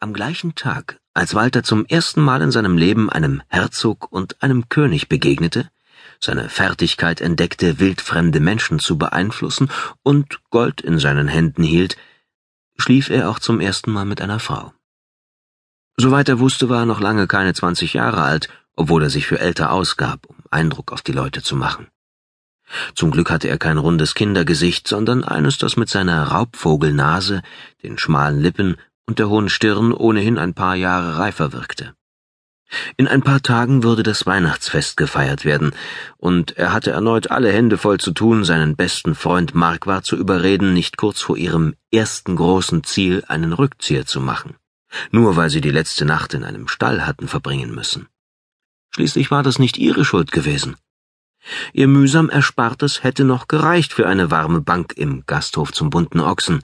Am gleichen Tag, als Walter zum ersten Mal in seinem Leben einem Herzog und einem König begegnete, seine Fertigkeit entdeckte, wildfremde Menschen zu beeinflussen und Gold in seinen Händen hielt, schlief er auch zum ersten Mal mit einer Frau. Soweit er wusste, war er noch lange keine zwanzig Jahre alt, obwohl er sich für älter ausgab, um Eindruck auf die Leute zu machen. Zum Glück hatte er kein rundes Kindergesicht, sondern eines, das mit seiner Raubvogelnase, den schmalen Lippen und der hohen Stirn ohnehin ein paar Jahre reifer wirkte. In ein paar Tagen würde das Weihnachtsfest gefeiert werden, und er hatte erneut alle Hände voll zu tun, seinen besten Freund Marquard zu überreden, nicht kurz vor ihrem ersten großen Ziel einen Rückzieher zu machen, nur weil sie die letzte Nacht in einem Stall hatten verbringen müssen. Schließlich war das nicht ihre Schuld gewesen. Ihr mühsam Erspartes hätte noch gereicht für eine warme Bank im Gasthof zum bunten Ochsen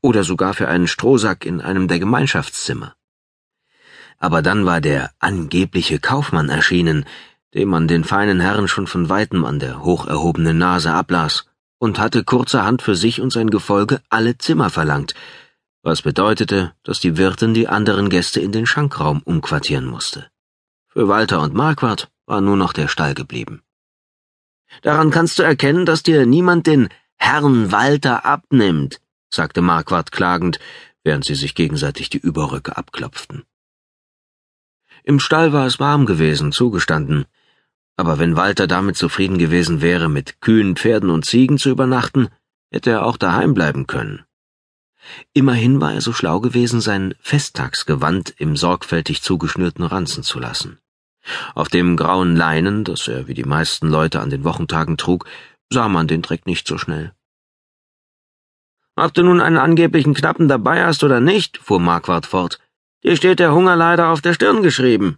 oder sogar für einen Strohsack in einem der Gemeinschaftszimmer. Aber dann war der angebliche Kaufmann erschienen, dem man den feinen Herrn schon von weitem an der hoch erhobenen Nase ablas, und hatte kurzerhand für sich und sein Gefolge alle Zimmer verlangt, was bedeutete, dass die Wirtin die anderen Gäste in den Schankraum umquartieren musste. Für Walter und Marquardt war nur noch der Stall geblieben. Daran kannst du erkennen, dass dir niemand den Herrn Walter abnimmt, sagte Marquardt klagend, während sie sich gegenseitig die Überröcke abklopften. Im Stall war es warm gewesen, zugestanden, aber wenn Walter damit zufrieden gewesen wäre, mit Kühen, Pferden und Ziegen zu übernachten, hätte er auch daheim bleiben können. Immerhin war er so schlau gewesen, sein Festtagsgewand im sorgfältig zugeschnürten Ranzen zu lassen. Auf dem grauen Leinen, das er wie die meisten Leute an den Wochentagen trug, sah man den Dreck nicht so schnell. Ob du nun einen angeblichen Knappen dabei hast oder nicht, fuhr Marquardt fort, dir steht der Hunger leider auf der Stirn geschrieben.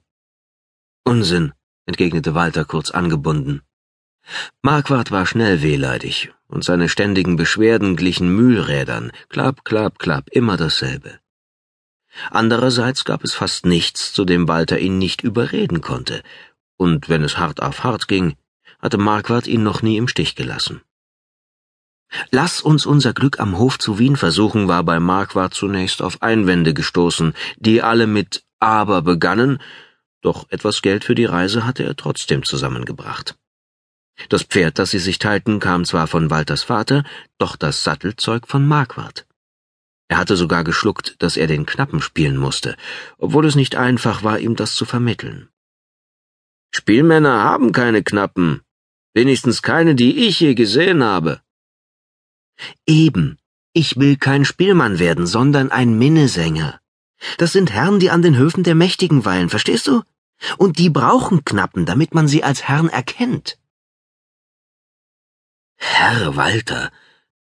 Unsinn, entgegnete Walter kurz angebunden. Marquardt war schnell wehleidig, und seine ständigen Beschwerden glichen Mühlrädern, klapp, klapp, klapp, immer dasselbe. Andererseits gab es fast nichts, zu dem Walter ihn nicht überreden konnte, und wenn es hart auf hart ging, hatte Marquardt ihn noch nie im Stich gelassen. Lass uns unser Glück am Hof zu Wien versuchen, war bei Marquardt zunächst auf Einwände gestoßen, die alle mit Aber begannen, doch etwas Geld für die Reise hatte er trotzdem zusammengebracht. Das Pferd, das sie sich teilten, kam zwar von Walters Vater, doch das Sattelzeug von Marquardt. Er hatte sogar geschluckt, dass er den Knappen spielen musste, obwohl es nicht einfach war, ihm das zu vermitteln. Spielmänner haben keine Knappen, wenigstens keine, die ich je gesehen habe. Eben, ich will kein Spielmann werden, sondern ein Minnesänger. Das sind Herren, die an den Höfen der Mächtigen weilen, verstehst du? Und die brauchen Knappen, damit man sie als Herrn erkennt. Herr Walter,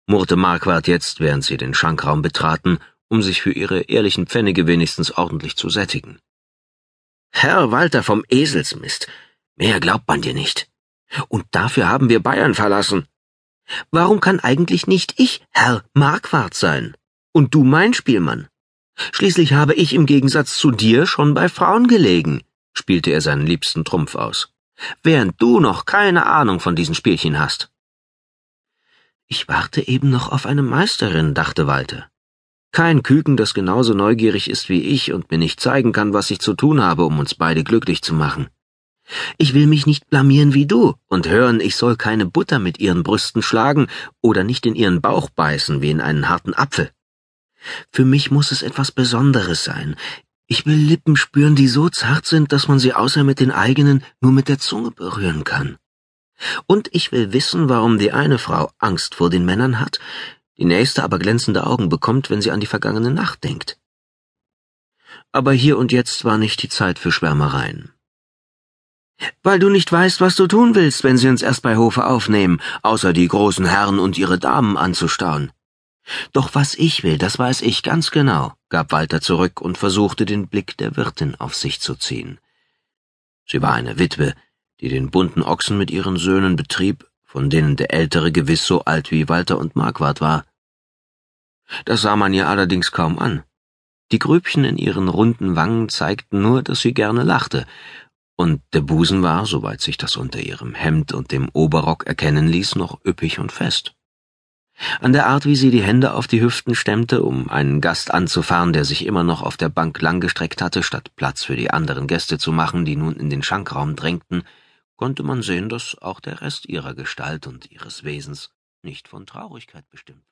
murrte Marquardt jetzt, während sie den Schankraum betraten, um sich für ihre ehrlichen Pfennige wenigstens ordentlich zu sättigen. Herr Walter vom Eselsmist, mehr glaubt man dir nicht. Und dafür haben wir Bayern verlassen. Warum kann eigentlich nicht ich Herr Marquardt sein? Und du mein Spielmann? Schließlich habe ich im Gegensatz zu dir schon bei Frauen gelegen, spielte er seinen liebsten Trumpf aus, während du noch keine Ahnung von diesen Spielchen hast. Ich warte eben noch auf eine Meisterin, dachte Walter. Kein Küken, das genauso neugierig ist wie ich und mir nicht zeigen kann, was ich zu tun habe, um uns beide glücklich zu machen. Ich will mich nicht blamieren wie du und hören, ich soll keine Butter mit ihren Brüsten schlagen oder nicht in ihren Bauch beißen wie in einen harten Apfel. Für mich muss es etwas Besonderes sein. Ich will Lippen spüren, die so zart sind, dass man sie außer mit den eigenen nur mit der Zunge berühren kann. Und ich will wissen, warum die eine Frau Angst vor den Männern hat, die nächste aber glänzende Augen bekommt, wenn sie an die vergangene Nacht denkt. Aber hier und jetzt war nicht die Zeit für Schwärmereien. Weil du nicht weißt, was du tun willst, wenn sie uns erst bei Hofe aufnehmen, außer die großen Herren und ihre Damen anzustauen. Doch was ich will, das weiß ich ganz genau, gab Walter zurück und versuchte den Blick der Wirtin auf sich zu ziehen. Sie war eine Witwe, die den bunten Ochsen mit ihren Söhnen betrieb, von denen der ältere gewiss so alt wie Walter und Marquardt war. Das sah man ihr allerdings kaum an. Die Grübchen in ihren runden Wangen zeigten nur, dass sie gerne lachte, und der Busen war, soweit sich das unter ihrem Hemd und dem Oberrock erkennen ließ, noch üppig und fest. An der Art, wie sie die Hände auf die Hüften stemmte, um einen Gast anzufahren, der sich immer noch auf der Bank langgestreckt hatte, statt Platz für die anderen Gäste zu machen, die nun in den Schankraum drängten, konnte man sehen, dass auch der Rest ihrer Gestalt und ihres Wesens nicht von Traurigkeit bestimmt war.